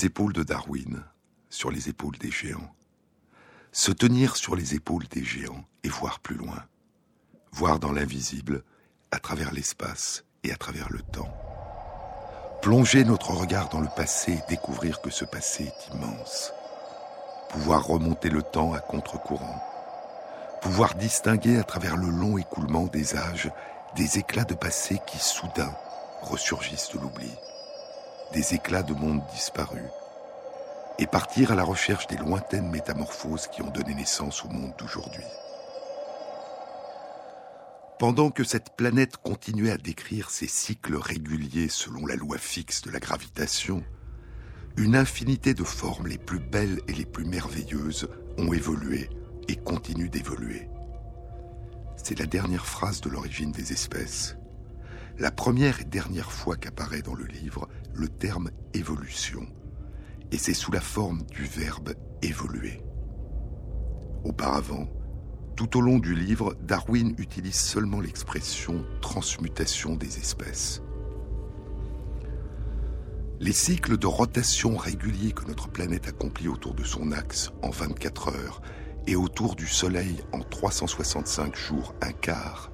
les épaules de Darwin, sur les épaules des géants. Se tenir sur les épaules des géants et voir plus loin. Voir dans l'invisible, à travers l'espace et à travers le temps. Plonger notre regard dans le passé et découvrir que ce passé est immense. Pouvoir remonter le temps à contre-courant. Pouvoir distinguer à travers le long écoulement des âges des éclats de passé qui soudain ressurgissent de l'oubli des éclats de monde disparus, et partir à la recherche des lointaines métamorphoses qui ont donné naissance au monde d'aujourd'hui. Pendant que cette planète continuait à décrire ses cycles réguliers selon la loi fixe de la gravitation, une infinité de formes les plus belles et les plus merveilleuses ont évolué et continuent d'évoluer. C'est la dernière phrase de l'origine des espèces la première et dernière fois qu'apparaît dans le livre le terme évolution, et c'est sous la forme du verbe évoluer. Auparavant, tout au long du livre, Darwin utilise seulement l'expression transmutation des espèces. Les cycles de rotation réguliers que notre planète accomplit autour de son axe en 24 heures et autour du Soleil en 365 jours un quart,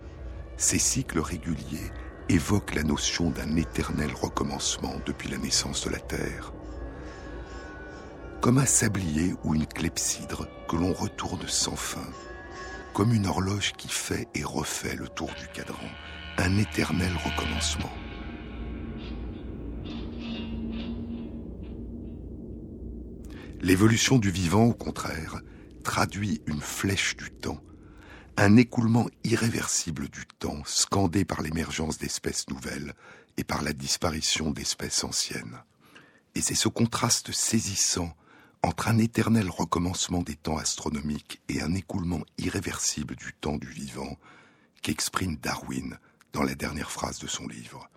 ces cycles réguliers évoque la notion d'un éternel recommencement depuis la naissance de la Terre. Comme un sablier ou une clepsydre que l'on retourne sans fin, comme une horloge qui fait et refait le tour du cadran, un éternel recommencement. L'évolution du vivant, au contraire, traduit une flèche du temps un écoulement irréversible du temps, scandé par l'émergence d'espèces nouvelles et par la disparition d'espèces anciennes. Et c'est ce contraste saisissant entre un éternel recommencement des temps astronomiques et un écoulement irréversible du temps du vivant qu'exprime Darwin dans la dernière phrase de son livre.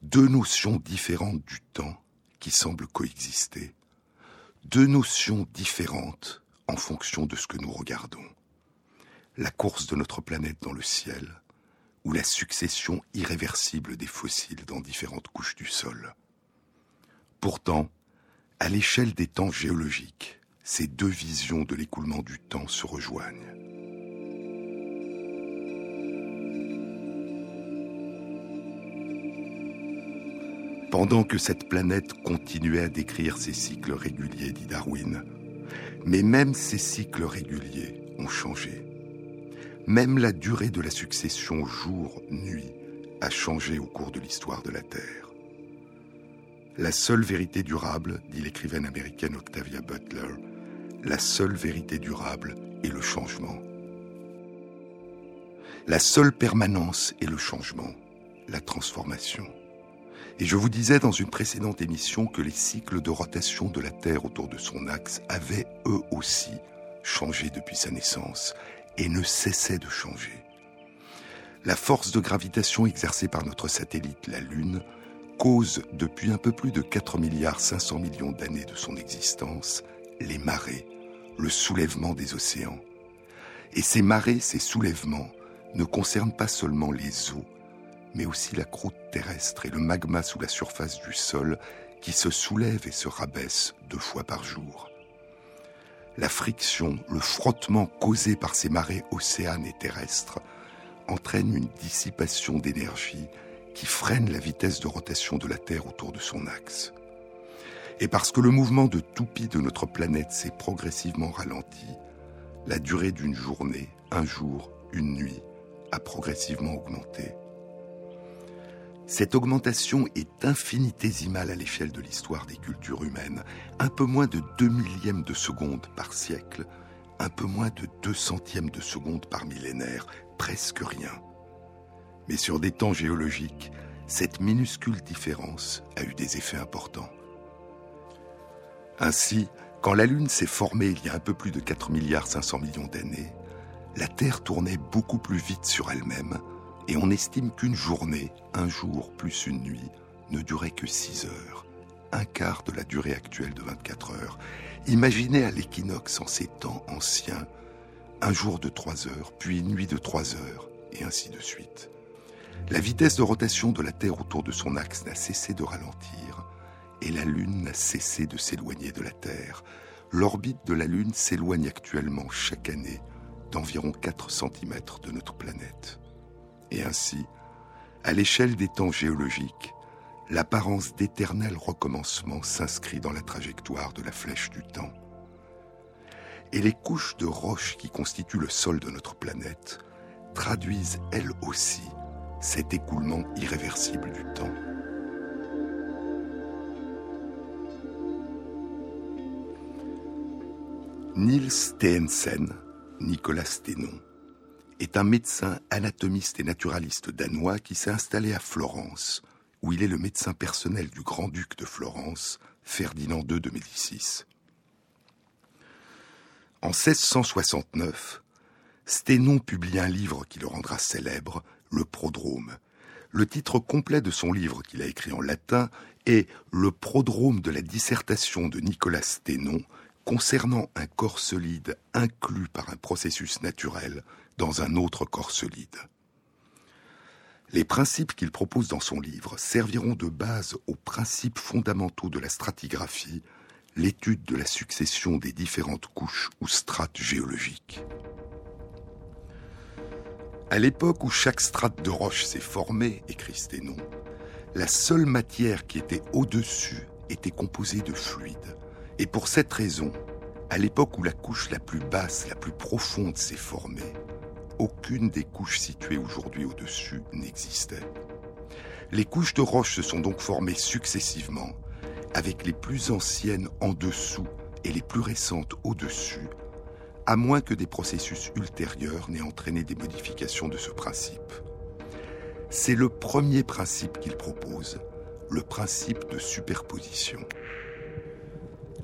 Deux notions différentes du temps qui semblent coexister, deux notions différentes en fonction de ce que nous regardons la course de notre planète dans le ciel, ou la succession irréversible des fossiles dans différentes couches du sol. Pourtant, à l'échelle des temps géologiques, ces deux visions de l'écoulement du temps se rejoignent. Pendant que cette planète continuait à décrire ses cycles réguliers, dit Darwin, mais même ces cycles réguliers ont changé. Même la durée de la succession jour-nuit a changé au cours de l'histoire de la Terre. La seule vérité durable, dit l'écrivaine américaine Octavia Butler, la seule vérité durable est le changement. La seule permanence est le changement, la transformation. Et je vous disais dans une précédente émission que les cycles de rotation de la Terre autour de son axe avaient eux aussi changé depuis sa naissance et ne cessait de changer. La force de gravitation exercée par notre satellite, la Lune, cause depuis un peu plus de 4 milliards 500 millions d'années de son existence les marées, le soulèvement des océans. Et ces marées, ces soulèvements, ne concernent pas seulement les eaux, mais aussi la croûte terrestre et le magma sous la surface du sol qui se soulève et se rabaisse deux fois par jour la friction, le frottement causé par ces marées océanes et terrestres entraîne une dissipation d'énergie qui freine la vitesse de rotation de la Terre autour de son axe. Et parce que le mouvement de toupie de notre planète s'est progressivement ralenti, la durée d'une journée, un jour, une nuit, a progressivement augmenté. Cette augmentation est infinitésimale à l'échelle de l'histoire des cultures humaines, un peu moins de 2 millièmes de seconde par siècle, un peu moins de 2 centièmes de seconde par millénaire, presque rien. Mais sur des temps géologiques, cette minuscule différence a eu des effets importants. Ainsi, quand la Lune s'est formée il y a un peu plus de 4 milliards 500 millions d'années, la Terre tournait beaucoup plus vite sur elle-même et on estime qu'une journée, un jour plus une nuit, ne durait que 6 heures, un quart de la durée actuelle de 24 heures. Imaginez à l'équinoxe en ces temps anciens, un jour de 3 heures, puis une nuit de 3 heures, et ainsi de suite. La vitesse de rotation de la Terre autour de son axe n'a cessé de ralentir et la Lune n'a cessé de s'éloigner de la Terre. L'orbite de la Lune s'éloigne actuellement chaque année d'environ 4 cm de notre planète. Et ainsi, à l'échelle des temps géologiques, l'apparence d'éternel recommencement s'inscrit dans la trajectoire de la flèche du temps. Et les couches de roches qui constituent le sol de notre planète traduisent elles aussi cet écoulement irréversible du temps. Niels Steensen, Nicolas Sténon, est un médecin anatomiste et naturaliste danois qui s'est installé à Florence, où il est le médecin personnel du grand-duc de Florence, Ferdinand II de Médicis. En 1669, Sténon publie un livre qui le rendra célèbre, Le Prodrome. Le titre complet de son livre qu'il a écrit en latin est Le Prodrome de la dissertation de Nicolas Sténon concernant un corps solide inclus par un processus naturel dans un autre corps solide. Les principes qu'il propose dans son livre serviront de base aux principes fondamentaux de la stratigraphie, l'étude de la succession des différentes couches ou strates géologiques. À l'époque où chaque strate de roche s'est formée, écrit Sténon, la seule matière qui était au-dessus était composée de fluide. Et pour cette raison, à l'époque où la couche la plus basse, la plus profonde s'est formée, aucune des couches situées aujourd'hui au-dessus n'existait. Les couches de roche se sont donc formées successivement, avec les plus anciennes en dessous et les plus récentes au-dessus, à moins que des processus ultérieurs n'aient entraîné des modifications de ce principe. C'est le premier principe qu'il propose, le principe de superposition.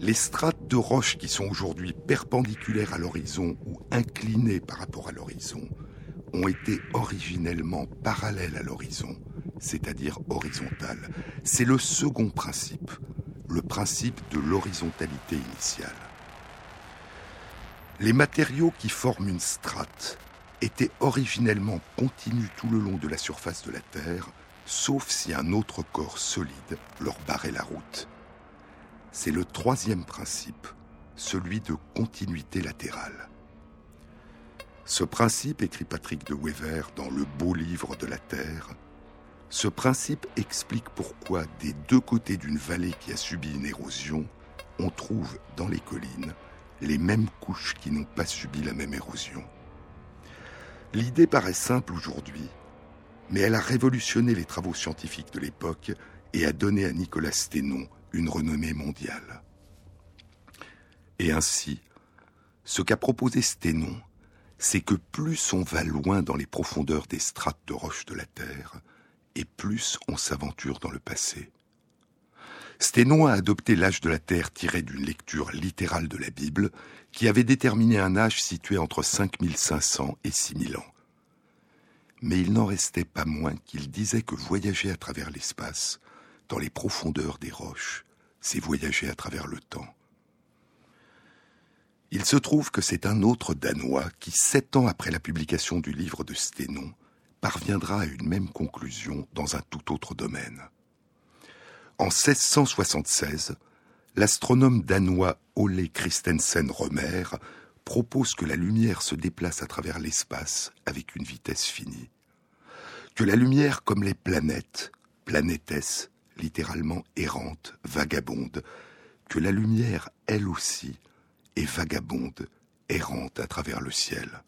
Les strates de roches qui sont aujourd'hui perpendiculaires à l'horizon ou inclinées par rapport à l'horizon ont été originellement parallèles à l'horizon, c'est-à-dire horizontales. C'est le second principe, le principe de l'horizontalité initiale. Les matériaux qui forment une strate étaient originellement continus tout le long de la surface de la Terre, sauf si un autre corps solide leur barrait la route. C'est le troisième principe, celui de continuité latérale. Ce principe, écrit Patrick de Wever dans Le beau livre de la Terre, ce principe explique pourquoi des deux côtés d'une vallée qui a subi une érosion, on trouve dans les collines les mêmes couches qui n'ont pas subi la même érosion. L'idée paraît simple aujourd'hui, mais elle a révolutionné les travaux scientifiques de l'époque et a donné à Nicolas Sténon une renommée mondiale. Et ainsi, ce qu'a proposé Sténon, c'est que plus on va loin dans les profondeurs des strates de roches de la Terre, et plus on s'aventure dans le passé. Sténon a adopté l'âge de la Terre tiré d'une lecture littérale de la Bible, qui avait déterminé un âge situé entre 5500 et 6000 ans. Mais il n'en restait pas moins qu'il disait que voyager à travers l'espace dans les profondeurs des roches, c'est voyager à travers le temps. Il se trouve que c'est un autre Danois qui, sept ans après la publication du livre de Sténon, parviendra à une même conclusion dans un tout autre domaine. En 1676, l'astronome danois Ole Christensen Romer propose que la lumière se déplace à travers l'espace avec une vitesse finie. Que la lumière, comme les planètes, planétesse, littéralement errante, vagabonde, que la lumière, elle aussi, est vagabonde, errante à travers le ciel.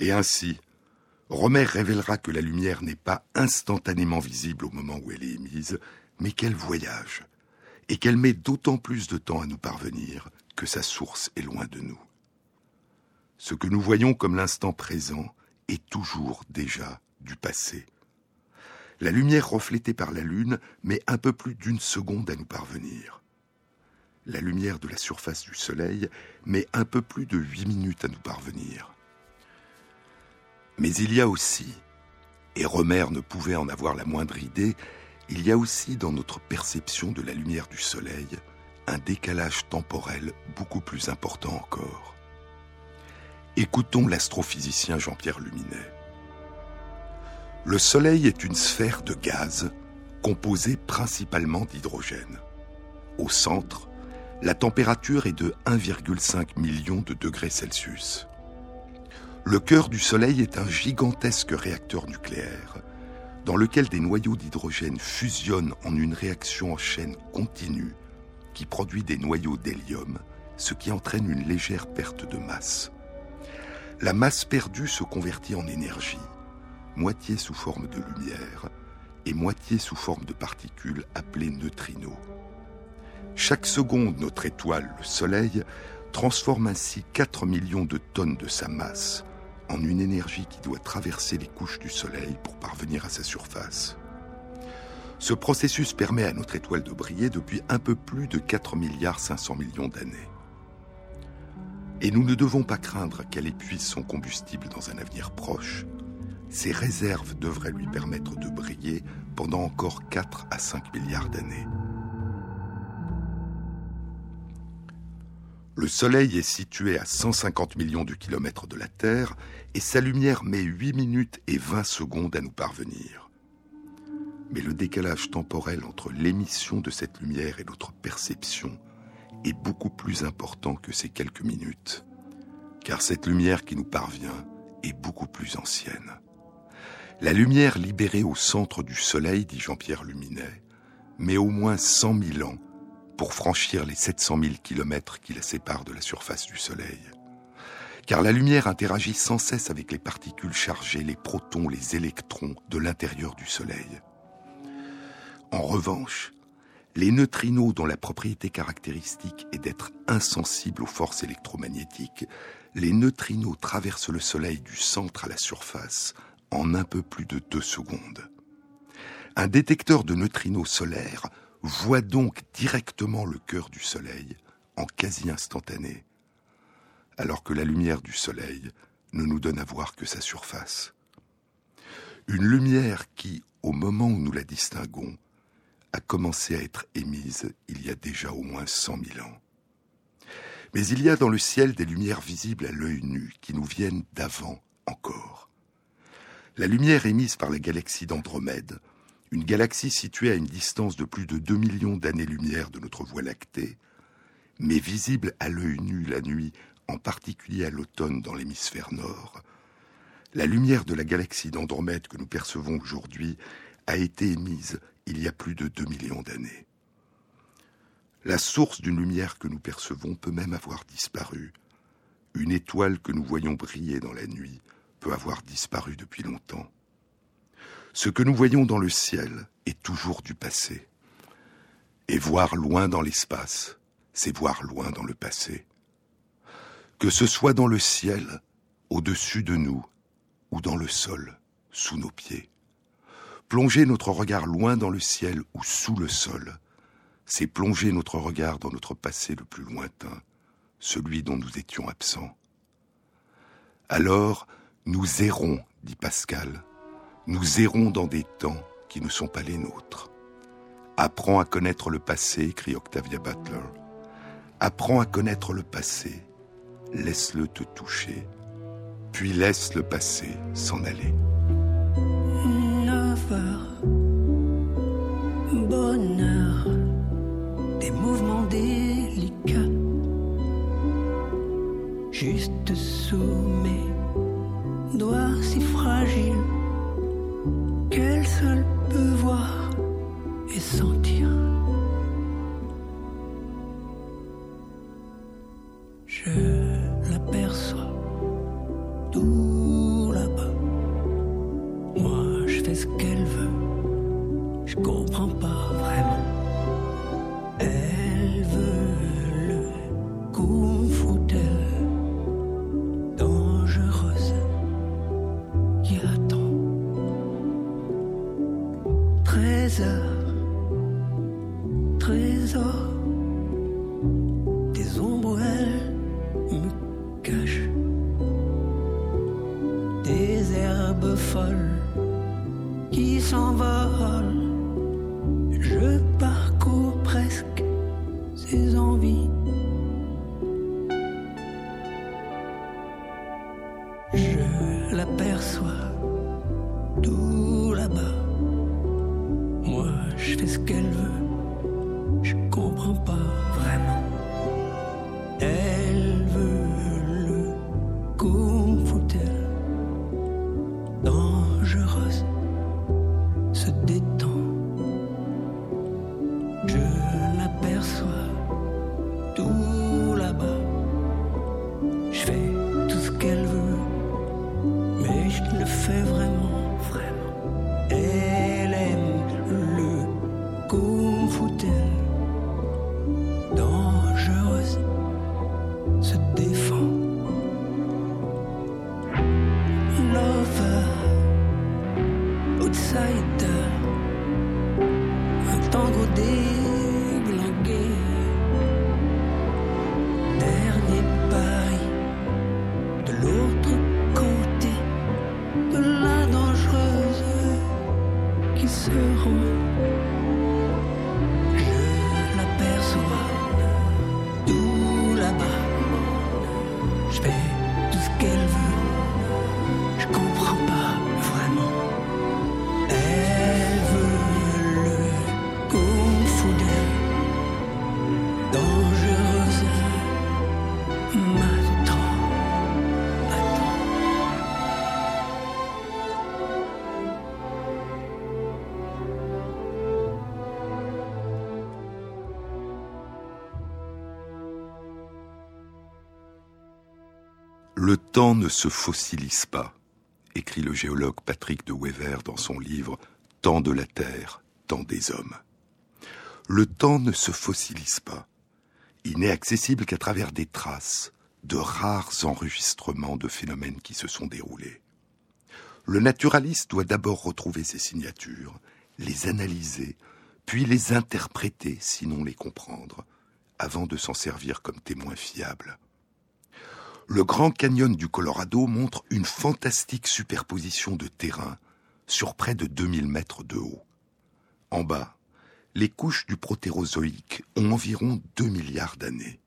Et ainsi, Romer révélera que la lumière n'est pas instantanément visible au moment où elle est émise, mais qu'elle voyage, et qu'elle met d'autant plus de temps à nous parvenir que sa source est loin de nous. Ce que nous voyons comme l'instant présent est toujours déjà du passé. La lumière reflétée par la Lune met un peu plus d'une seconde à nous parvenir. La lumière de la surface du Soleil met un peu plus de huit minutes à nous parvenir. Mais il y a aussi, et Romer ne pouvait en avoir la moindre idée, il y a aussi dans notre perception de la lumière du Soleil un décalage temporel beaucoup plus important encore. Écoutons l'astrophysicien Jean-Pierre Luminet. Le Soleil est une sphère de gaz composée principalement d'hydrogène. Au centre, la température est de 1,5 million de degrés Celsius. Le cœur du Soleil est un gigantesque réacteur nucléaire dans lequel des noyaux d'hydrogène fusionnent en une réaction en chaîne continue qui produit des noyaux d'hélium, ce qui entraîne une légère perte de masse. La masse perdue se convertit en énergie, moitié sous forme de lumière et moitié sous forme de particules appelées neutrinos. Chaque seconde, notre étoile, le Soleil, transforme ainsi 4 millions de tonnes de sa masse en une énergie qui doit traverser les couches du Soleil pour parvenir à sa surface. Ce processus permet à notre étoile de briller depuis un peu plus de 4 milliards 500 millions d'années. Et nous ne devons pas craindre qu'elle épuise son combustible dans un avenir proche. Ses réserves devraient lui permettre de briller pendant encore 4 à 5 milliards d'années. Le Soleil est situé à 150 millions de kilomètres de la Terre et sa lumière met 8 minutes et 20 secondes à nous parvenir. Mais le décalage temporel entre l'émission de cette lumière et notre perception est beaucoup plus important que ces quelques minutes, car cette lumière qui nous parvient est beaucoup plus ancienne. La lumière libérée au centre du Soleil, dit Jean-Pierre Luminet, met au moins 100 000 ans pour franchir les 700 000 kilomètres qui la séparent de la surface du Soleil. Car la lumière interagit sans cesse avec les particules chargées, les protons, les électrons de l'intérieur du Soleil. En revanche, les neutrinos dont la propriété caractéristique est d'être insensibles aux forces électromagnétiques, les neutrinos traversent le Soleil du centre à la surface en un peu plus de deux secondes. Un détecteur de neutrinos solaires voit donc directement le cœur du Soleil en quasi instantané, alors que la lumière du Soleil ne nous donne à voir que sa surface. Une lumière qui, au moment où nous la distinguons, a commencé à être émise il y a déjà au moins cent mille ans. Mais il y a dans le ciel des lumières visibles à l'œil nu qui nous viennent d'avant encore. La lumière émise par la galaxie d'Andromède une galaxie située à une distance de plus de 2 millions d'années-lumière de notre Voie lactée, mais visible à l'œil nu la nuit, en particulier à l'automne dans l'hémisphère nord, la lumière de la galaxie d'Andromède que nous percevons aujourd'hui a été émise il y a plus de 2 millions d'années. La source d'une lumière que nous percevons peut même avoir disparu. Une étoile que nous voyons briller dans la nuit peut avoir disparu depuis longtemps. Ce que nous voyons dans le ciel est toujours du passé. Et voir loin dans l'espace, c'est voir loin dans le passé. Que ce soit dans le ciel, au-dessus de nous, ou dans le sol, sous nos pieds. Plonger notre regard loin dans le ciel ou sous le sol, c'est plonger notre regard dans notre passé le plus lointain, celui dont nous étions absents. Alors, nous errons, dit Pascal, nous errons dans des temps qui ne sont pas les nôtres. Apprends à connaître le passé, écrit Octavia Butler. Apprends à connaître le passé, laisse-le te toucher, puis laisse le passé s'en aller. bonheur, des mouvements délicats, juste sous mes doigts si fragiles qu'elle seule peut voir et sentir. Des herbes folles qui s'envolent. Je parcours presque ses envies. Je l'aperçois tout là-bas. Moi, je fais ce qu'elle temps ne se fossilise pas, écrit le géologue Patrick de Wever dans son livre Temps de la Terre, temps des hommes. Le temps ne se fossilise pas. Il n'est accessible qu'à travers des traces, de rares enregistrements de phénomènes qui se sont déroulés. Le naturaliste doit d'abord retrouver ces signatures, les analyser, puis les interpréter, sinon les comprendre, avant de s'en servir comme témoin fiable. Le Grand Canyon du Colorado montre une fantastique superposition de terrain sur près de 2000 mètres de haut. En bas, les couches du protérozoïque ont environ 2 milliards d'années,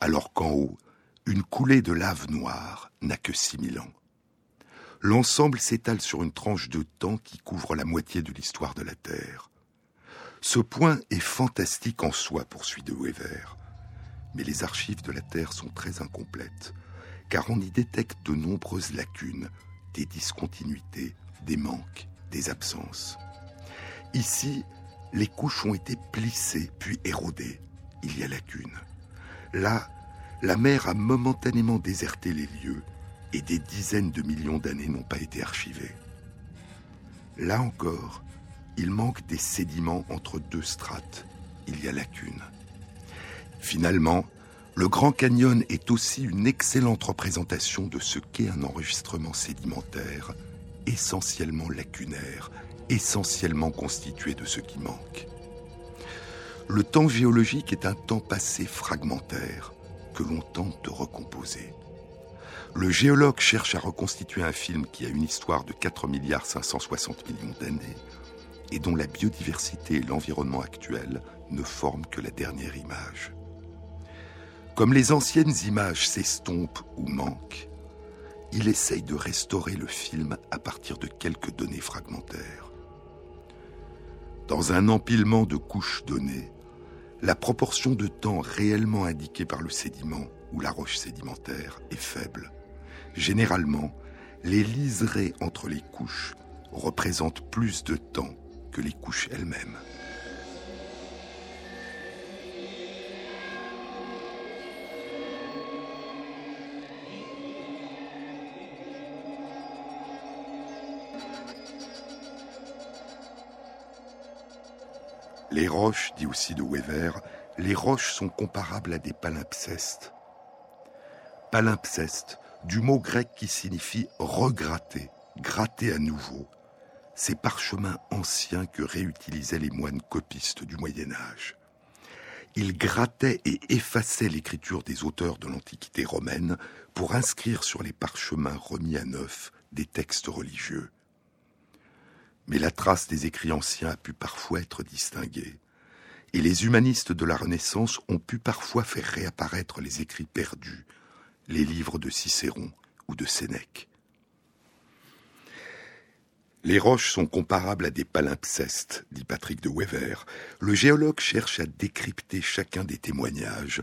alors qu'en haut, une coulée de lave noire n'a que 6000 ans. L'ensemble s'étale sur une tranche de temps qui couvre la moitié de l'histoire de la Terre. Ce point est fantastique en soi, poursuit de Wever, mais les archives de la Terre sont très incomplètes, car on y détecte de nombreuses lacunes, des discontinuités, des manques, des absences. Ici, les couches ont été plissées puis érodées. Il y a lacune. Là, la mer a momentanément déserté les lieux et des dizaines de millions d'années n'ont pas été archivées. Là encore, il manque des sédiments entre deux strates. Il y a lacune. Finalement, le Grand Canyon est aussi une excellente représentation de ce qu'est un enregistrement sédimentaire, essentiellement lacunaire, essentiellement constitué de ce qui manque. Le temps géologique est un temps passé fragmentaire que l'on tente de recomposer. Le géologue cherche à reconstituer un film qui a une histoire de 4 milliards 560 millions d'années et dont la biodiversité et l'environnement actuel ne forment que la dernière image. Comme les anciennes images s'estompent ou manquent, il essaye de restaurer le film à partir de quelques données fragmentaires. Dans un empilement de couches données, la proportion de temps réellement indiquée par le sédiment ou la roche sédimentaire est faible. Généralement, les liserés entre les couches représentent plus de temps que les couches elles-mêmes. Les roches, dit aussi de Wever, les roches sont comparables à des palimpsestes. Palimpseste, du mot grec qui signifie regratter, gratter à nouveau. Ces parchemins anciens que réutilisaient les moines copistes du Moyen Âge. Ils grattaient et effaçaient l'écriture des auteurs de l'Antiquité romaine pour inscrire sur les parchemins remis à neuf des textes religieux mais la trace des écrits anciens a pu parfois être distinguée, et les humanistes de la Renaissance ont pu parfois faire réapparaître les écrits perdus, les livres de Cicéron ou de Sénèque. Les roches sont comparables à des palimpsestes, dit Patrick de Wever. Le géologue cherche à décrypter chacun des témoignages.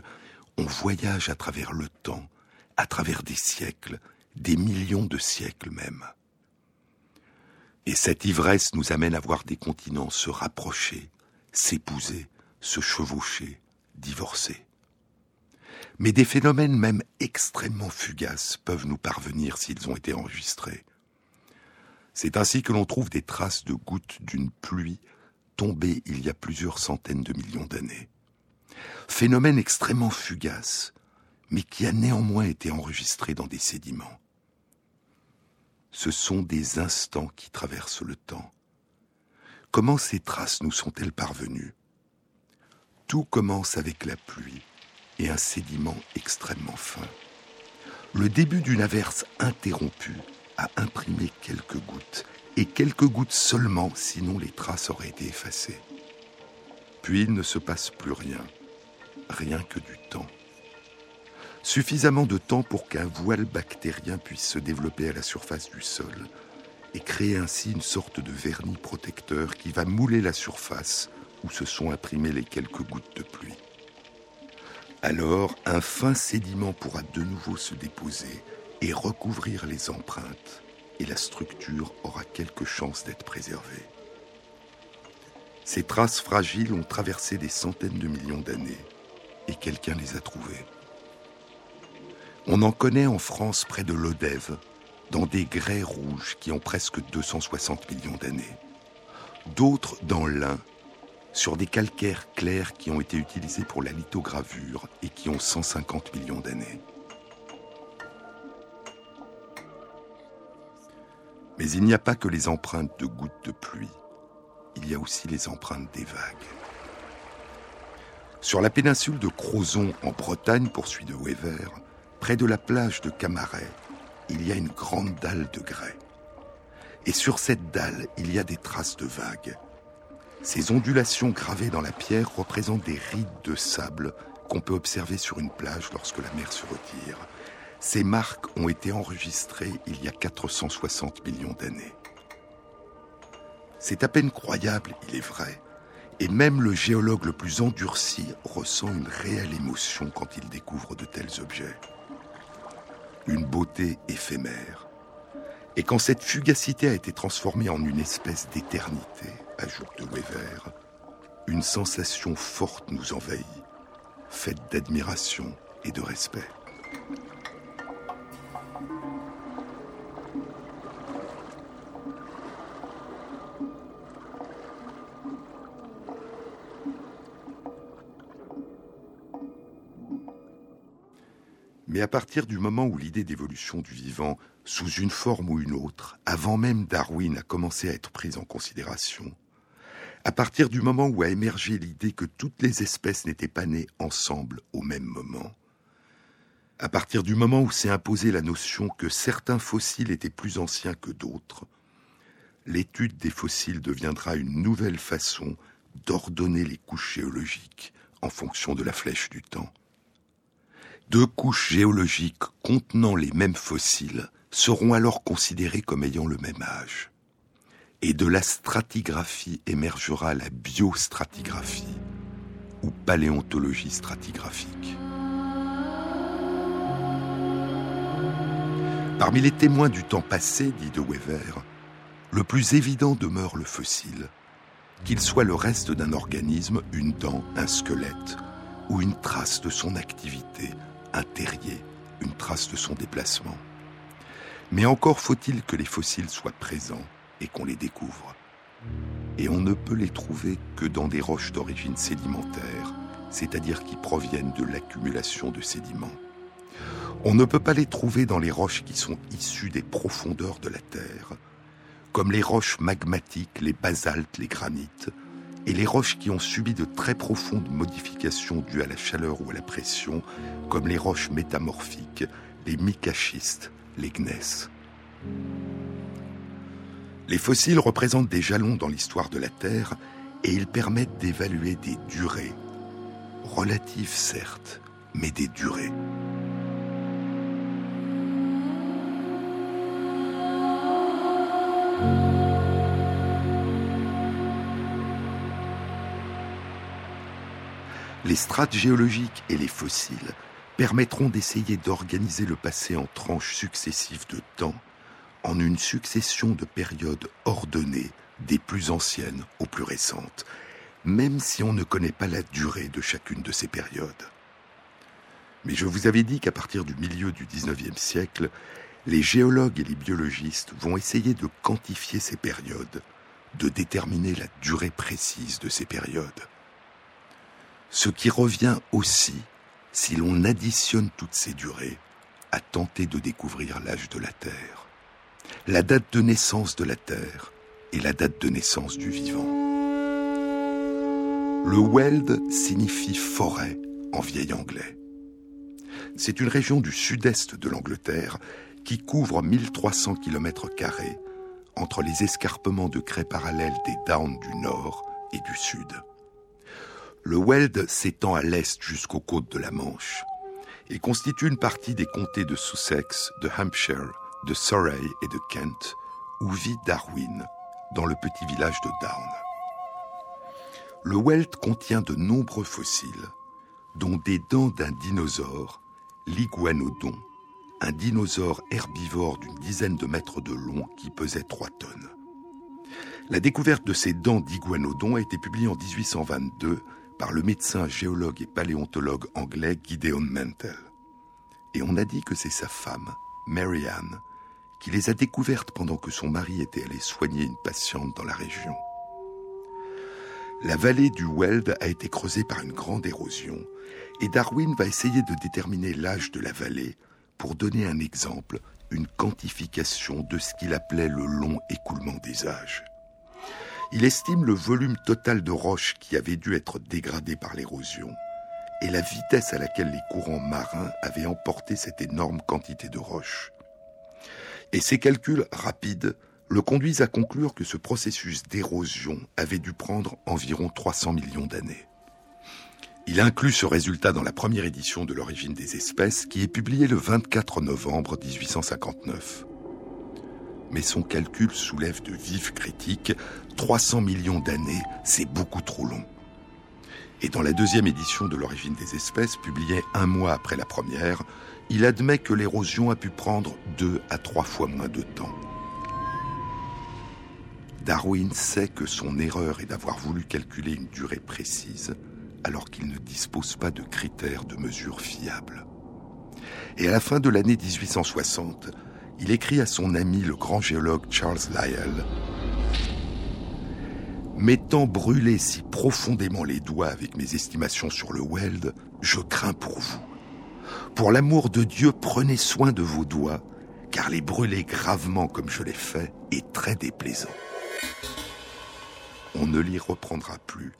On voyage à travers le temps, à travers des siècles, des millions de siècles même. Et cette ivresse nous amène à voir des continents se rapprocher, s'épouser, se chevaucher, divorcer. Mais des phénomènes même extrêmement fugaces peuvent nous parvenir s'ils ont été enregistrés. C'est ainsi que l'on trouve des traces de gouttes d'une pluie tombée il y a plusieurs centaines de millions d'années. Phénomène extrêmement fugace, mais qui a néanmoins été enregistré dans des sédiments. Ce sont des instants qui traversent le temps. Comment ces traces nous sont-elles parvenues? Tout commence avec la pluie et un sédiment extrêmement fin. Le début d'une averse interrompue a imprimé quelques gouttes, et quelques gouttes seulement, sinon les traces auraient été effacées. Puis il ne se passe plus rien, rien que du temps. Suffisamment de temps pour qu'un voile bactérien puisse se développer à la surface du sol et créer ainsi une sorte de vernis protecteur qui va mouler la surface où se sont imprimées les quelques gouttes de pluie. Alors, un fin sédiment pourra de nouveau se déposer et recouvrir les empreintes, et la structure aura quelque chance d'être préservée. Ces traces fragiles ont traversé des centaines de millions d'années, et quelqu'un les a trouvées. On en connaît en France près de l'Odève, dans des grès rouges qui ont presque 260 millions d'années. D'autres dans l'Ain, sur des calcaires clairs qui ont été utilisés pour la lithogravure et qui ont 150 millions d'années. Mais il n'y a pas que les empreintes de gouttes de pluie, il y a aussi les empreintes des vagues. Sur la péninsule de Crozon, en Bretagne, poursuit de Wever, près de la plage de Camaret, il y a une grande dalle de grès. Et sur cette dalle, il y a des traces de vagues. Ces ondulations gravées dans la pierre représentent des rides de sable qu'on peut observer sur une plage lorsque la mer se retire. Ces marques ont été enregistrées il y a 460 millions d'années. C'est à peine croyable, il est vrai, et même le géologue le plus endurci ressent une réelle émotion quand il découvre de tels objets. Une beauté éphémère. Et quand cette fugacité a été transformée en une espèce d'éternité, ajoute de Wever, une sensation forte nous envahit, faite d'admiration et de respect. Mais à partir du moment où l'idée d'évolution du vivant, sous une forme ou une autre, avant même Darwin, a commencé à être prise en considération, à partir du moment où a émergé l'idée que toutes les espèces n'étaient pas nées ensemble au même moment, à partir du moment où s'est imposée la notion que certains fossiles étaient plus anciens que d'autres, l'étude des fossiles deviendra une nouvelle façon d'ordonner les couches géologiques en fonction de la flèche du temps. Deux couches géologiques contenant les mêmes fossiles seront alors considérées comme ayant le même âge et de la stratigraphie émergera la biostratigraphie ou paléontologie stratigraphique. Parmi les témoins du temps passé, dit de Wever, le plus évident demeure le fossile, qu'il soit le reste d'un organisme, une dent, un squelette, ou une trace de son activité, un terrier, une trace de son déplacement. Mais encore faut-il que les fossiles soient présents et qu'on les découvre. Et on ne peut les trouver que dans des roches d'origine sédimentaire, c'est-à-dire qui proviennent de l'accumulation de sédiments. On ne peut pas les trouver dans les roches qui sont issues des profondeurs de la Terre, comme les roches magmatiques, les basaltes, les granites, et les roches qui ont subi de très profondes modifications dues à la chaleur ou à la pression, comme les roches métamorphiques, les micachistes, les gneiss. Les fossiles représentent des jalons dans l'histoire de la Terre et ils permettent d'évaluer des durées, relatives certes, mais des durées. Les strates géologiques et les fossiles permettront d'essayer d'organiser le passé en tranches successives de temps, en une succession de périodes ordonnées des plus anciennes aux plus récentes, même si on ne connaît pas la durée de chacune de ces périodes. Mais je vous avais dit qu'à partir du milieu du XIXe siècle, les géologues et les biologistes vont essayer de quantifier ces périodes, de déterminer la durée précise de ces périodes. Ce qui revient aussi, si l'on additionne toutes ces durées, à tenter de découvrir l'âge de la Terre, la date de naissance de la Terre et la date de naissance du vivant. Le Weld signifie forêt en vieil anglais. C'est une région du sud-est de l'Angleterre qui couvre 1300 km entre les escarpements de craie parallèles des Downs du nord et du sud. Le Weld s'étend à l'est jusqu'aux côtes de la Manche et constitue une partie des comtés de Sussex, de Hampshire, de Surrey et de Kent, où vit Darwin, dans le petit village de Down. Le Weld contient de nombreux fossiles, dont des dents d'un dinosaure, l'iguanodon, un dinosaure herbivore d'une dizaine de mètres de long qui pesait 3 tonnes. La découverte de ces dents d'iguanodon a été publiée en 1822 par le médecin géologue et paléontologue anglais Gideon Mantel. Et on a dit que c'est sa femme, Marianne, qui les a découvertes pendant que son mari était allé soigner une patiente dans la région. La vallée du Weld a été creusée par une grande érosion et Darwin va essayer de déterminer l'âge de la vallée pour donner un exemple, une quantification de ce qu'il appelait le long écoulement des âges. Il estime le volume total de roches qui avait dû être dégradé par l'érosion et la vitesse à laquelle les courants marins avaient emporté cette énorme quantité de roches. Et ces calculs rapides le conduisent à conclure que ce processus d'érosion avait dû prendre environ 300 millions d'années. Il inclut ce résultat dans la première édition de l'origine des espèces qui est publiée le 24 novembre 1859. Mais son calcul soulève de vives critiques. 300 millions d'années, c'est beaucoup trop long. Et dans la deuxième édition de l'origine des espèces, publiée un mois après la première, il admet que l'érosion a pu prendre deux à trois fois moins de temps. Darwin sait que son erreur est d'avoir voulu calculer une durée précise alors qu'il ne dispose pas de critères de mesure fiables. Et à la fin de l'année 1860, il écrit à son ami le grand géologue Charles Lyell M'étant brûlé si profondément les doigts avec mes estimations sur le Weld, je crains pour vous. Pour l'amour de Dieu, prenez soin de vos doigts, car les brûler gravement comme je l'ai fait est très déplaisant. On ne l'y reprendra plus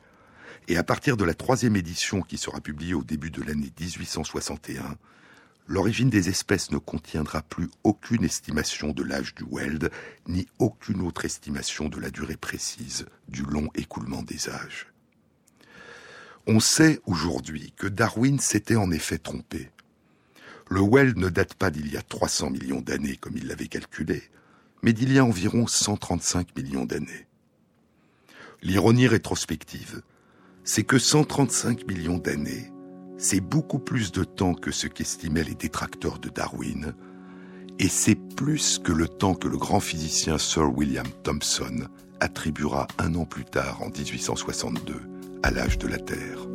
et à partir de la troisième édition qui sera publiée au début de l'année 1861, l'origine des espèces ne contiendra plus aucune estimation de l'âge du Weld, ni aucune autre estimation de la durée précise du long écoulement des âges. On sait aujourd'hui que Darwin s'était en effet trompé. Le Weld ne date pas d'il y a 300 millions d'années comme il l'avait calculé, mais d'il y a environ 135 millions d'années. L'ironie rétrospective, c'est que 135 millions d'années, c'est beaucoup plus de temps que ce qu'estimaient les détracteurs de Darwin, et c'est plus que le temps que le grand physicien Sir William Thomson attribuera un an plus tard, en 1862, à l'âge de la Terre.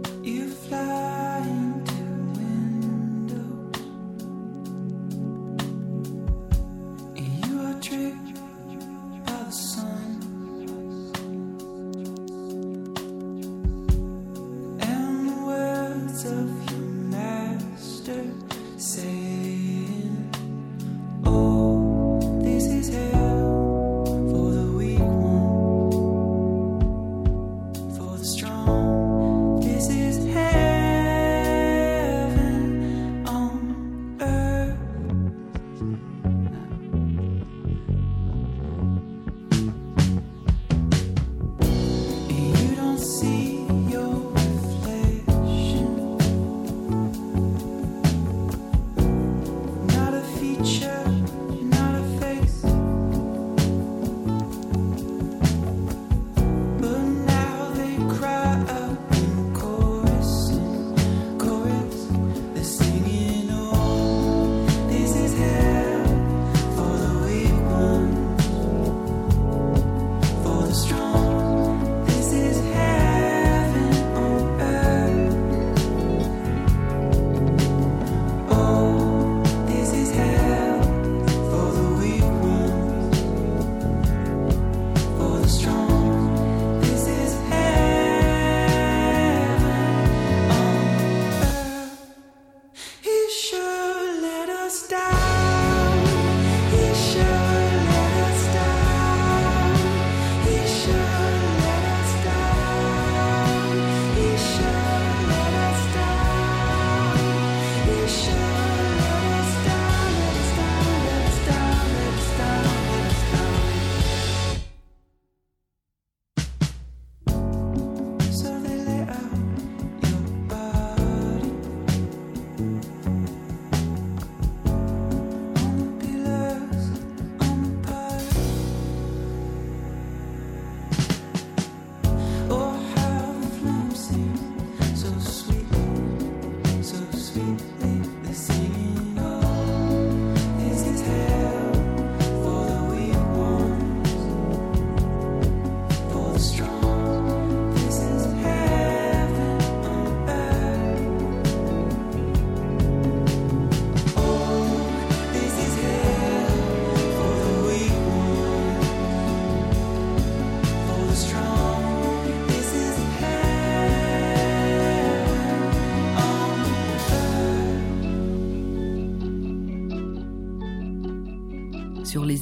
Christ.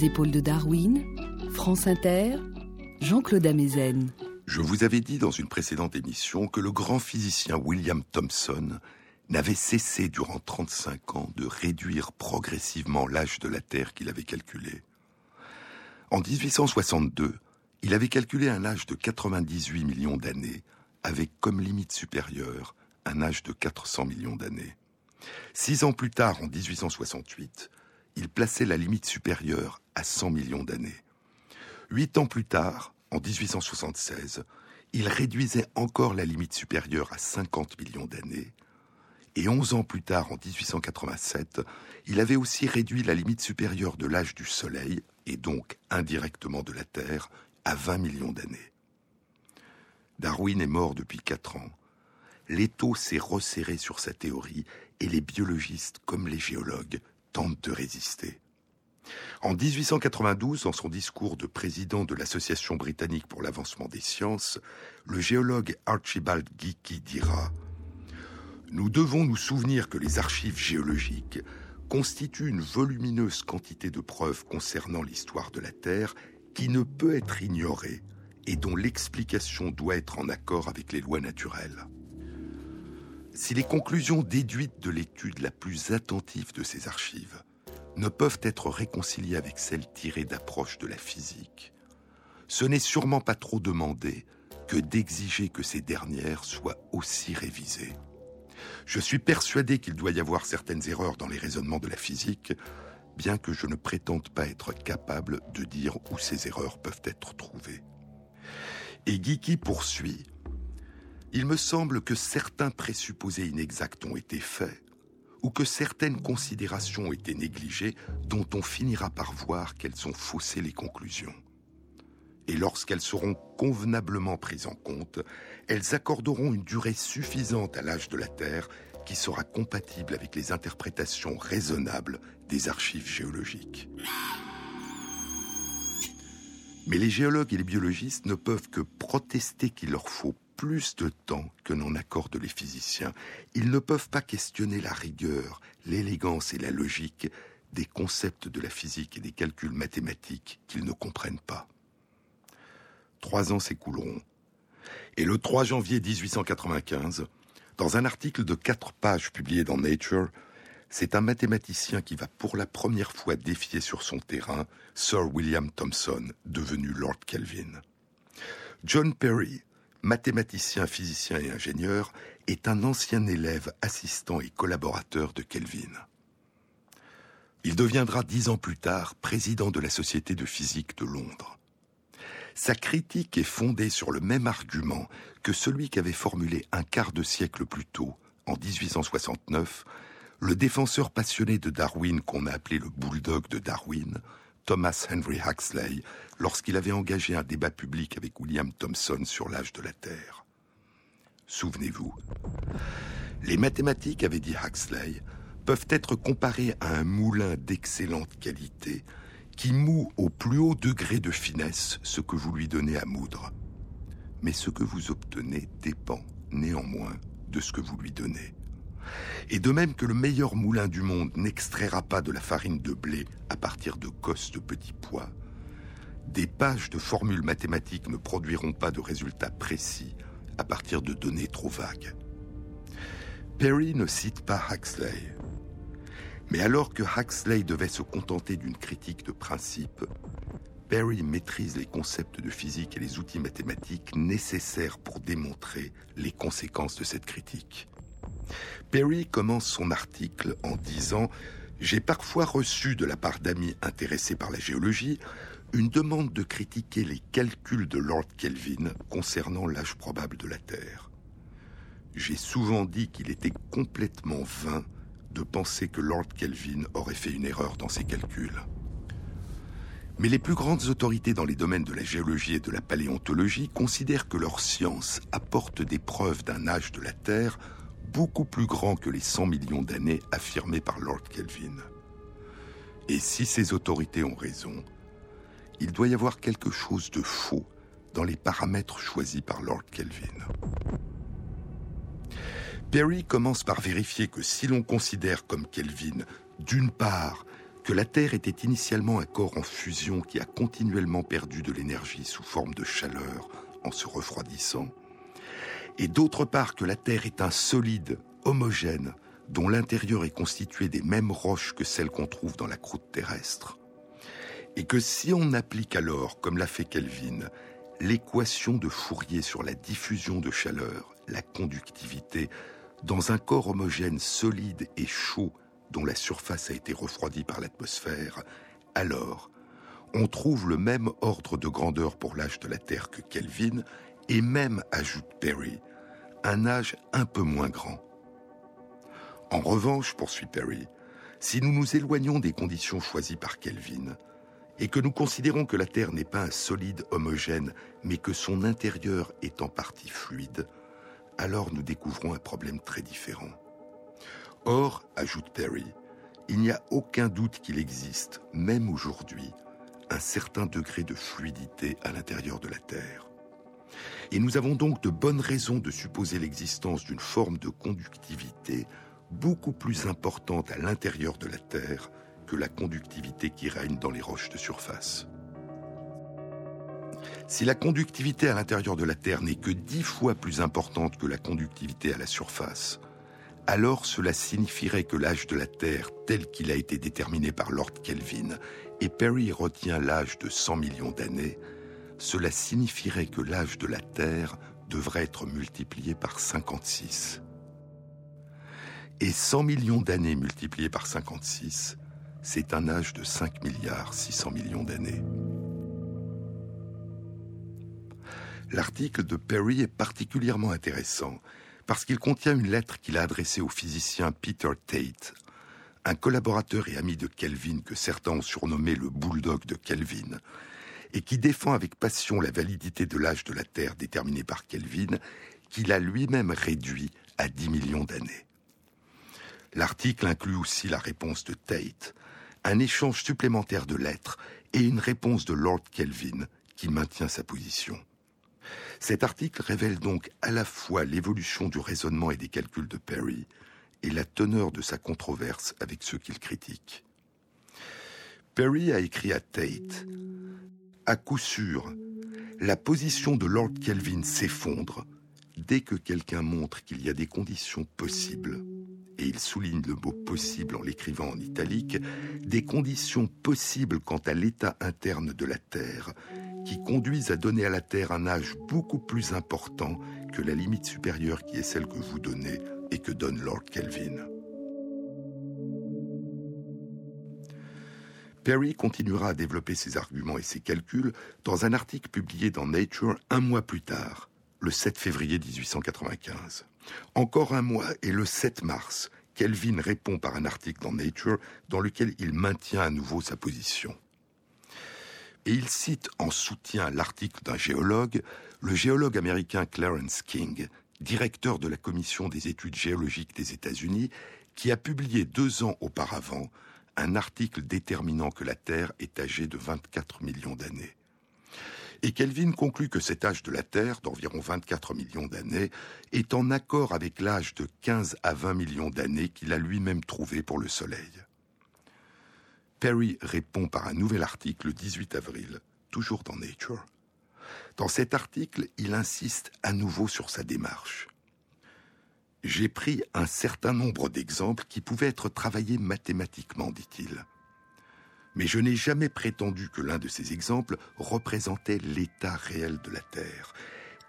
Les épaules de Darwin, France Inter, Jean-Claude Amezen. Je vous avais dit dans une précédente émission que le grand physicien William Thomson n'avait cessé durant 35 ans de réduire progressivement l'âge de la Terre qu'il avait calculé. En 1862, il avait calculé un âge de 98 millions d'années, avec comme limite supérieure un âge de 400 millions d'années. Six ans plus tard, en 1868, il plaçait la limite supérieure à 100 millions d'années. Huit ans plus tard, en 1876, il réduisait encore la limite supérieure à 50 millions d'années. Et onze ans plus tard, en 1887, il avait aussi réduit la limite supérieure de l'âge du Soleil, et donc indirectement de la Terre, à 20 millions d'années. Darwin est mort depuis quatre ans. L'étau s'est resserré sur sa théorie et les biologistes comme les géologues tentent de résister. En 1892, dans son discours de président de l'Association britannique pour l'avancement des sciences, le géologue Archibald Geikie dira Nous devons nous souvenir que les archives géologiques constituent une volumineuse quantité de preuves concernant l'histoire de la Terre qui ne peut être ignorée et dont l'explication doit être en accord avec les lois naturelles. Si les conclusions déduites de l'étude la plus attentive de ces archives ne peuvent être réconciliées avec celles tirées d'approches de la physique, ce n'est sûrement pas trop demandé que d'exiger que ces dernières soient aussi révisées. Je suis persuadé qu'il doit y avoir certaines erreurs dans les raisonnements de la physique, bien que je ne prétende pas être capable de dire où ces erreurs peuvent être trouvées. Et Geeky poursuit il me semble que certains présupposés inexacts ont été faits, ou que certaines considérations ont été négligées, dont on finira par voir qu'elles ont faussé les conclusions. Et lorsqu'elles seront convenablement prises en compte, elles accorderont une durée suffisante à l'âge de la Terre qui sera compatible avec les interprétations raisonnables des archives géologiques. Mais les géologues et les biologistes ne peuvent que protester qu'il leur faut plus de temps que n'en accordent les physiciens. Ils ne peuvent pas questionner la rigueur, l'élégance et la logique des concepts de la physique et des calculs mathématiques qu'ils ne comprennent pas. Trois ans s'écouleront. Et le 3 janvier 1895, dans un article de quatre pages publié dans Nature, c'est un mathématicien qui va pour la première fois défier sur son terrain Sir William Thomson, devenu Lord Kelvin. John Perry, mathématicien, physicien et ingénieur, est un ancien élève, assistant et collaborateur de Kelvin. Il deviendra dix ans plus tard président de la Société de physique de Londres. Sa critique est fondée sur le même argument que celui qu'avait formulé un quart de siècle plus tôt, en 1869, le défenseur passionné de Darwin qu'on a appelé le bulldog de Darwin, Thomas Henry Huxley lorsqu'il avait engagé un débat public avec William Thomson sur l'âge de la Terre. Souvenez-vous, les mathématiques, avait dit Huxley, peuvent être comparées à un moulin d'excellente qualité qui moue au plus haut degré de finesse ce que vous lui donnez à moudre. Mais ce que vous obtenez dépend néanmoins de ce que vous lui donnez. Et de même que le meilleur moulin du monde n'extraira pas de la farine de blé à partir de cosses de petits pois, des pages de formules mathématiques ne produiront pas de résultats précis à partir de données trop vagues. Perry ne cite pas Huxley. Mais alors que Huxley devait se contenter d'une critique de principe, Perry maîtrise les concepts de physique et les outils mathématiques nécessaires pour démontrer les conséquences de cette critique. Perry commence son article en disant J'ai parfois reçu de la part d'amis intéressés par la géologie une demande de critiquer les calculs de Lord Kelvin concernant l'âge probable de la Terre. J'ai souvent dit qu'il était complètement vain de penser que Lord Kelvin aurait fait une erreur dans ses calculs. Mais les plus grandes autorités dans les domaines de la géologie et de la paléontologie considèrent que leur science apporte des preuves d'un âge de la Terre beaucoup plus grand que les 100 millions d'années affirmées par Lord Kelvin. Et si ces autorités ont raison, il doit y avoir quelque chose de faux dans les paramètres choisis par Lord Kelvin. Perry commence par vérifier que si l'on considère comme Kelvin, d'une part, que la Terre était initialement un corps en fusion qui a continuellement perdu de l'énergie sous forme de chaleur en se refroidissant, et d'autre part que la Terre est un solide homogène dont l'intérieur est constitué des mêmes roches que celles qu'on trouve dans la croûte terrestre, et que si on applique alors, comme l'a fait Kelvin, l'équation de Fourier sur la diffusion de chaleur, la conductivité, dans un corps homogène solide et chaud dont la surface a été refroidie par l'atmosphère, alors on trouve le même ordre de grandeur pour l'âge de la Terre que Kelvin, et même, ajoute Perry, un âge un peu moins grand. En revanche, poursuit Perry, si nous nous éloignons des conditions choisies par Kelvin, et que nous considérons que la Terre n'est pas un solide homogène, mais que son intérieur est en partie fluide, alors nous découvrons un problème très différent. Or, ajoute Perry, il n'y a aucun doute qu'il existe, même aujourd'hui, un certain degré de fluidité à l'intérieur de la Terre. Et nous avons donc de bonnes raisons de supposer l'existence d'une forme de conductivité beaucoup plus importante à l'intérieur de la Terre que la conductivité qui règne dans les roches de surface. Si la conductivité à l'intérieur de la Terre n'est que dix fois plus importante que la conductivité à la surface, alors cela signifierait que l'âge de la Terre, tel qu'il a été déterminé par Lord Kelvin, et Perry retient l'âge de 100 millions d'années, cela signifierait que l'âge de la Terre devrait être multiplié par 56. Et 100 millions d'années multipliées par 56, c'est un âge de 5 milliards 600 millions d'années. L'article de Perry est particulièrement intéressant parce qu'il contient une lettre qu'il a adressée au physicien Peter Tate, un collaborateur et ami de Kelvin que certains ont surnommé le bulldog de Kelvin, et qui défend avec passion la validité de l'âge de la Terre déterminé par Kelvin, qu'il a lui-même réduit à 10 millions d'années. L'article inclut aussi la réponse de Tate, un échange supplémentaire de lettres et une réponse de Lord Kelvin qui maintient sa position. Cet article révèle donc à la fois l'évolution du raisonnement et des calculs de Perry et la teneur de sa controverse avec ceux qu'il critique. Perry a écrit à Tate À coup sûr, la position de Lord Kelvin s'effondre dès que quelqu'un montre qu'il y a des conditions possibles, et il souligne le mot possible en l'écrivant en italique, des conditions possibles quant à l'état interne de la Terre qui conduisent à donner à la Terre un âge beaucoup plus important que la limite supérieure qui est celle que vous donnez et que donne Lord Kelvin. Perry continuera à développer ses arguments et ses calculs dans un article publié dans Nature un mois plus tard, le 7 février 1895. Encore un mois et le 7 mars, Kelvin répond par un article dans Nature dans lequel il maintient à nouveau sa position. Et il cite en soutien l'article d'un géologue, le géologue américain Clarence King, directeur de la Commission des études géologiques des États-Unis, qui a publié deux ans auparavant un article déterminant que la Terre est âgée de 24 millions d'années. Et Kelvin conclut que cet âge de la Terre, d'environ 24 millions d'années, est en accord avec l'âge de 15 à 20 millions d'années qu'il a lui-même trouvé pour le Soleil. Perry répond par un nouvel article le 18 avril, toujours dans Nature. Dans cet article, il insiste à nouveau sur sa démarche. J'ai pris un certain nombre d'exemples qui pouvaient être travaillés mathématiquement, dit-il. Mais je n'ai jamais prétendu que l'un de ces exemples représentait l'état réel de la Terre.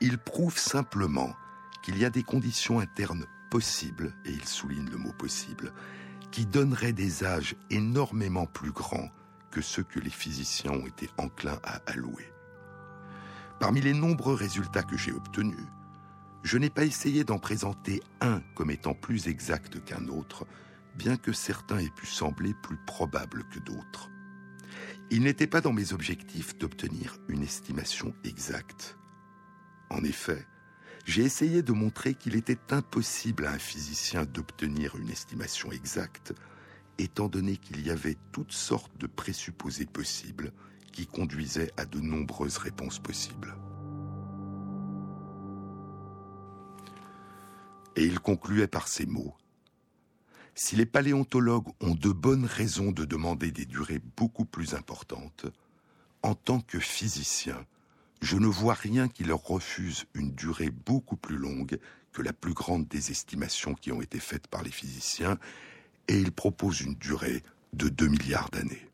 Il prouve simplement qu'il y a des conditions internes possibles, et il souligne le mot possible, qui donnerait des âges énormément plus grands que ceux que les physiciens ont été enclins à allouer. Parmi les nombreux résultats que j'ai obtenus, je n'ai pas essayé d'en présenter un comme étant plus exact qu'un autre, bien que certains aient pu sembler plus probables que d'autres. Il n'était pas dans mes objectifs d'obtenir une estimation exacte. En effet, j'ai essayé de montrer qu'il était impossible à un physicien d'obtenir une estimation exacte, étant donné qu'il y avait toutes sortes de présupposés possibles qui conduisaient à de nombreuses réponses possibles. Et il concluait par ces mots. Si les paléontologues ont de bonnes raisons de demander des durées beaucoup plus importantes, en tant que physicien, je ne vois rien qui leur refuse une durée beaucoup plus longue que la plus grande des estimations qui ont été faites par les physiciens, et ils proposent une durée de 2 milliards d'années.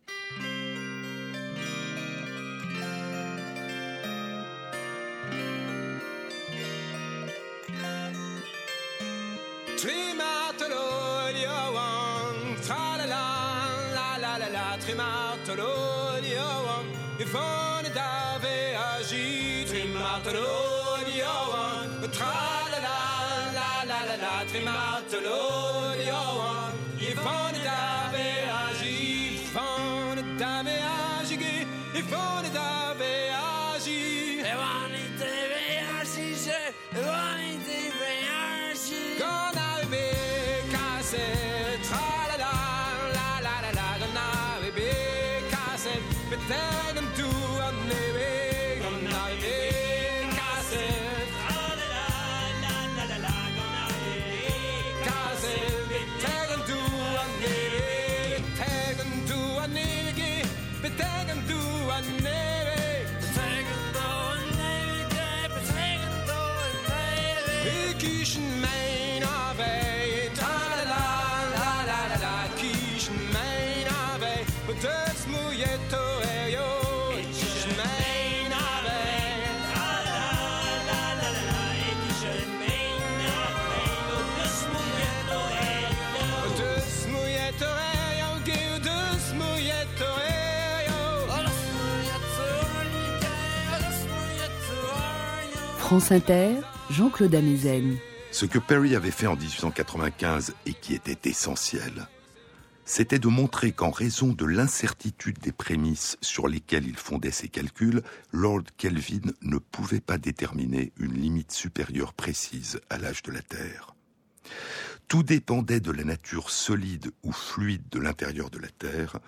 Jean-Claude Amezen. Ce que Perry avait fait en 1895 et qui était essentiel, c'était de montrer qu'en raison de l'incertitude des prémices sur lesquelles il fondait ses calculs, Lord Kelvin ne pouvait pas déterminer une limite supérieure précise à l'âge de la Terre. Tout dépendait de la nature solide ou fluide de l'intérieur de la Terre,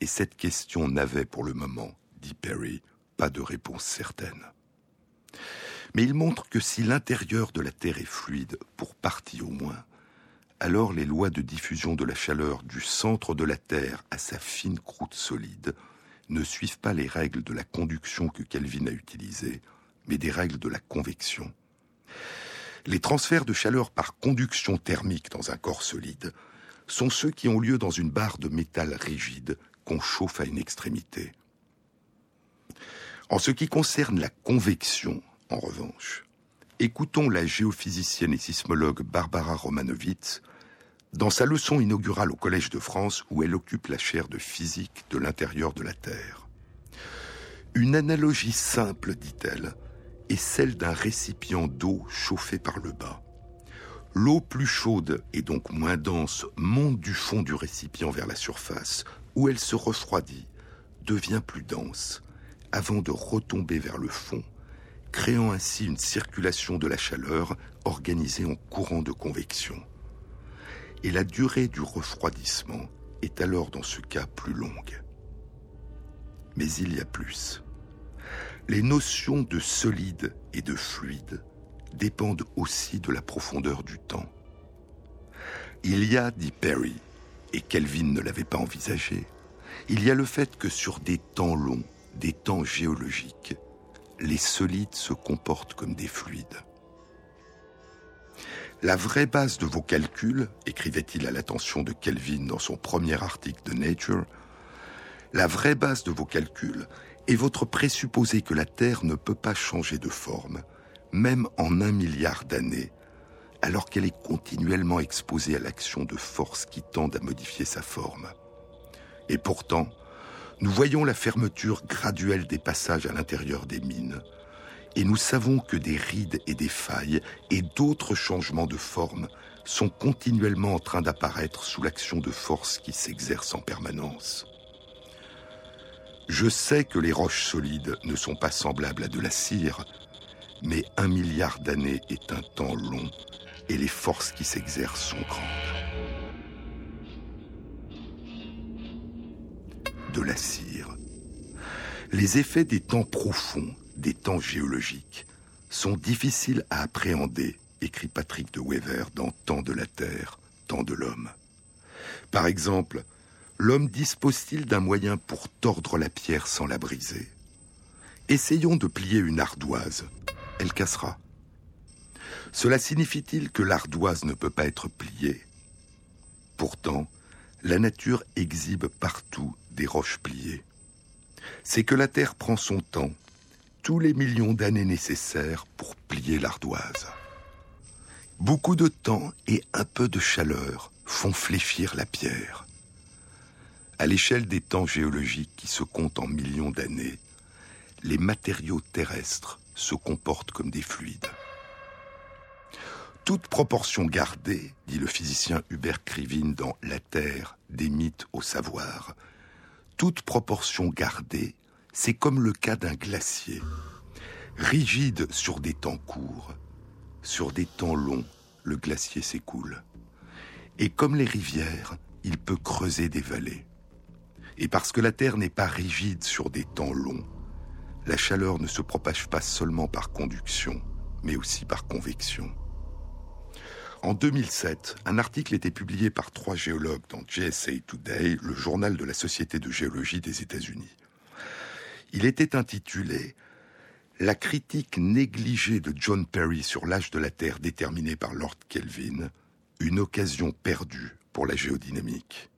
et cette question n'avait pour le moment, dit Perry, pas de réponse certaine. Mais il montre que si l'intérieur de la Terre est fluide, pour partie au moins, alors les lois de diffusion de la chaleur du centre de la Terre à sa fine croûte solide ne suivent pas les règles de la conduction que Kelvin a utilisées, mais des règles de la convection. Les transferts de chaleur par conduction thermique dans un corps solide sont ceux qui ont lieu dans une barre de métal rigide qu'on chauffe à une extrémité. En ce qui concerne la convection, en revanche. Écoutons la géophysicienne et sismologue Barbara Romanovitz dans sa leçon inaugurale au Collège de France où elle occupe la chaire de physique de l'intérieur de la Terre. Une analogie simple, dit-elle, est celle d'un récipient d'eau chauffé par le bas. L'eau plus chaude et donc moins dense monte du fond du récipient vers la surface, où elle se refroidit, devient plus dense, avant de retomber vers le fond créant ainsi une circulation de la chaleur organisée en courant de convection. Et la durée du refroidissement est alors dans ce cas plus longue. Mais il y a plus. Les notions de solide et de fluide dépendent aussi de la profondeur du temps. Il y a, dit Perry, et Kelvin ne l'avait pas envisagé, il y a le fait que sur des temps longs, des temps géologiques, les solides se comportent comme des fluides. La vraie base de vos calculs, écrivait-il à l'attention de Kelvin dans son premier article de Nature, la vraie base de vos calculs est votre présupposé que la Terre ne peut pas changer de forme, même en un milliard d'années, alors qu'elle est continuellement exposée à l'action de forces qui tendent à modifier sa forme. Et pourtant, nous voyons la fermeture graduelle des passages à l'intérieur des mines, et nous savons que des rides et des failles et d'autres changements de forme sont continuellement en train d'apparaître sous l'action de forces qui s'exercent en permanence. Je sais que les roches solides ne sont pas semblables à de la cire, mais un milliard d'années est un temps long et les forces qui s'exercent sont grandes. De la cire. Les effets des temps profonds, des temps géologiques, sont difficiles à appréhender, écrit Patrick de Wever dans Temps de la Terre, Temps de l'homme. Par exemple, l'homme dispose-t-il d'un moyen pour tordre la pierre sans la briser? Essayons de plier une ardoise. Elle cassera. Cela signifie-t-il que l'ardoise ne peut pas être pliée? Pourtant, la nature exhibe partout des roches pliées. C'est que la Terre prend son temps, tous les millions d'années nécessaires pour plier l'ardoise. Beaucoup de temps et un peu de chaleur font fléchir la pierre. À l'échelle des temps géologiques qui se comptent en millions d'années, les matériaux terrestres se comportent comme des fluides. Toute proportion gardée, dit le physicien Hubert Krivine dans La Terre, des mythes au savoir, toute proportion gardée, c'est comme le cas d'un glacier, rigide sur des temps courts, sur des temps longs, le glacier s'écoule. Et comme les rivières, il peut creuser des vallées. Et parce que la Terre n'est pas rigide sur des temps longs, la chaleur ne se propage pas seulement par conduction, mais aussi par convection. En 2007, un article était publié par trois géologues dans JSA Today, le journal de la Société de géologie des États-Unis. Il était intitulé La critique négligée de John Perry sur l'âge de la Terre déterminé par Lord Kelvin, une occasion perdue pour la géodynamique.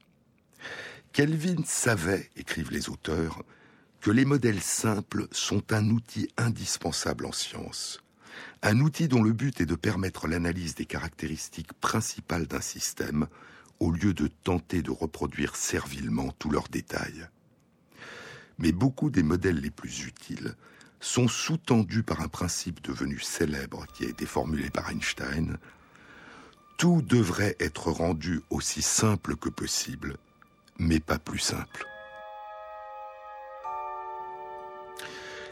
Kelvin savait, écrivent les auteurs, que les modèles simples sont un outil indispensable en science un outil dont le but est de permettre l'analyse des caractéristiques principales d'un système au lieu de tenter de reproduire servilement tous leurs détails. Mais beaucoup des modèles les plus utiles sont sous-tendus par un principe devenu célèbre qui a été formulé par Einstein. Tout devrait être rendu aussi simple que possible, mais pas plus simple.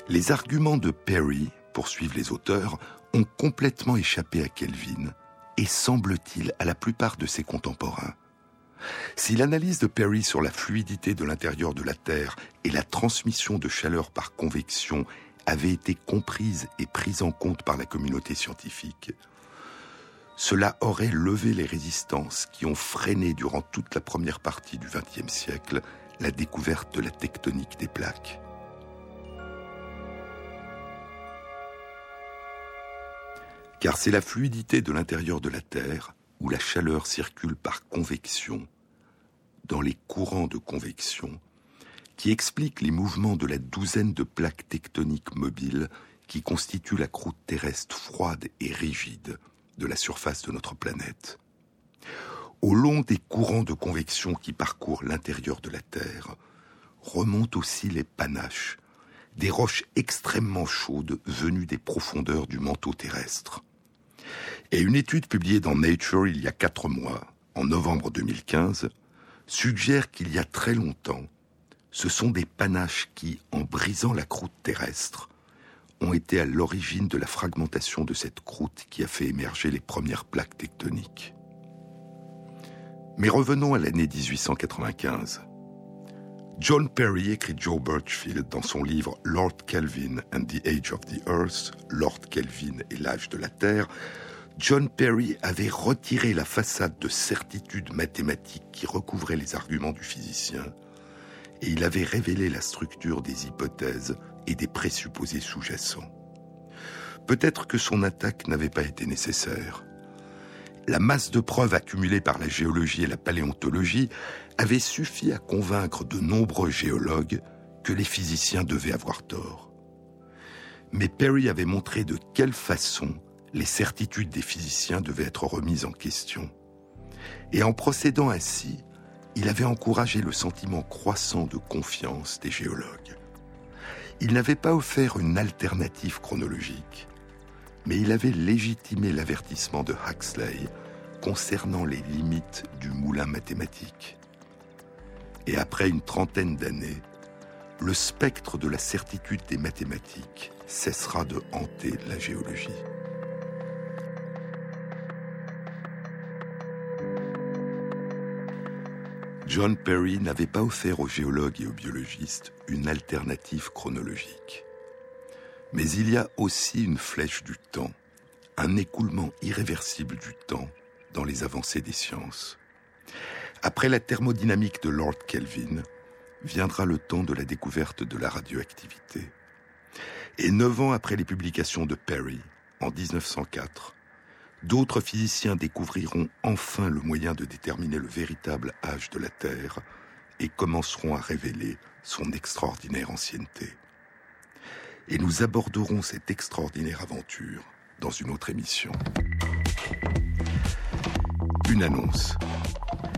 Les arguments de Perry poursuivent les auteurs, ont complètement échappé à Kelvin et semble-t-il à la plupart de ses contemporains. Si l'analyse de Perry sur la fluidité de l'intérieur de la Terre et la transmission de chaleur par convection avait été comprise et prise en compte par la communauté scientifique, cela aurait levé les résistances qui ont freiné durant toute la première partie du XXe siècle la découverte de la tectonique des plaques. Car c'est la fluidité de l'intérieur de la Terre, où la chaleur circule par convection, dans les courants de convection, qui explique les mouvements de la douzaine de plaques tectoniques mobiles qui constituent la croûte terrestre froide et rigide de la surface de notre planète. Au long des courants de convection qui parcourent l'intérieur de la Terre, remontent aussi les panaches, des roches extrêmement chaudes venues des profondeurs du manteau terrestre. Et une étude publiée dans Nature il y a quatre mois, en novembre 2015, suggère qu'il y a très longtemps, ce sont des panaches qui, en brisant la croûte terrestre, ont été à l'origine de la fragmentation de cette croûte qui a fait émerger les premières plaques tectoniques. Mais revenons à l'année 1895. John Perry écrit Joe Birchfield dans son livre Lord Kelvin and the Age of the Earth, Lord Kelvin et l'âge de la Terre, John Perry avait retiré la façade de certitude mathématique qui recouvrait les arguments du physicien, et il avait révélé la structure des hypothèses et des présupposés sous-jacents. Peut-être que son attaque n'avait pas été nécessaire. La masse de preuves accumulées par la géologie et la paléontologie avait suffi à convaincre de nombreux géologues que les physiciens devaient avoir tort. Mais Perry avait montré de quelle façon les certitudes des physiciens devaient être remises en question. Et en procédant ainsi, il avait encouragé le sentiment croissant de confiance des géologues. Il n'avait pas offert une alternative chronologique, mais il avait légitimé l'avertissement de Huxley concernant les limites du moulin mathématique. Et après une trentaine d'années, le spectre de la certitude des mathématiques cessera de hanter la géologie. John Perry n'avait pas offert aux géologues et aux biologistes une alternative chronologique. Mais il y a aussi une flèche du temps, un écoulement irréversible du temps dans les avancées des sciences. Après la thermodynamique de Lord Kelvin, viendra le temps de la découverte de la radioactivité. Et neuf ans après les publications de Perry, en 1904, d'autres physiciens découvriront enfin le moyen de déterminer le véritable âge de la Terre et commenceront à révéler son extraordinaire ancienneté. Et nous aborderons cette extraordinaire aventure dans une autre émission. Une annonce.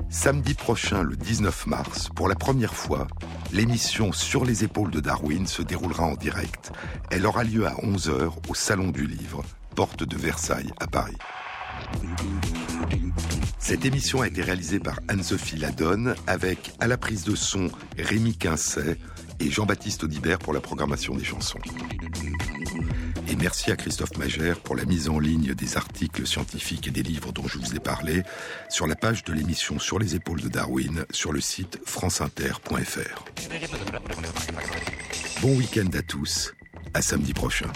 Samedi prochain, le 19 mars, pour la première fois, l'émission Sur les épaules de Darwin se déroulera en direct. Elle aura lieu à 11h au Salon du Livre, porte de Versailles à Paris. Cette émission a été réalisée par Anne-Sophie Ladonne avec à la prise de son Rémi Quincet et Jean-Baptiste Audibert pour la programmation des chansons. Et merci à Christophe Magère pour la mise en ligne des articles scientifiques et des livres dont je vous ai parlé sur la page de l'émission Sur les épaules de Darwin sur le site franceinter.fr. Bon week-end à tous, à samedi prochain.